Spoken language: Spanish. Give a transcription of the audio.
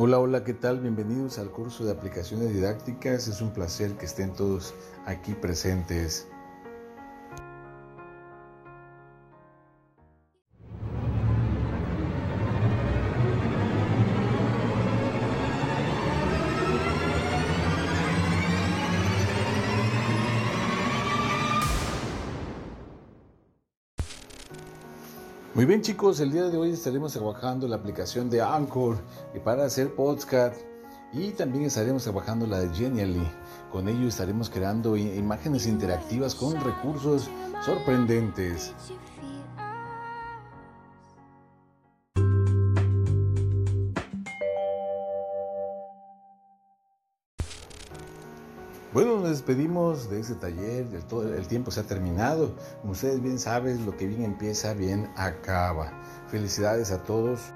Hola, hola, ¿qué tal? Bienvenidos al curso de aplicaciones didácticas. Es un placer que estén todos aquí presentes. Muy bien chicos, el día de hoy estaremos trabajando la aplicación de Anchor y para hacer podcast y también estaremos trabajando la de Genially. Con ello estaremos creando imágenes interactivas con recursos sorprendentes. Bueno, nos despedimos de este taller, todo, el tiempo se ha terminado. Como ustedes bien saben, lo que bien empieza, bien acaba. Felicidades a todos.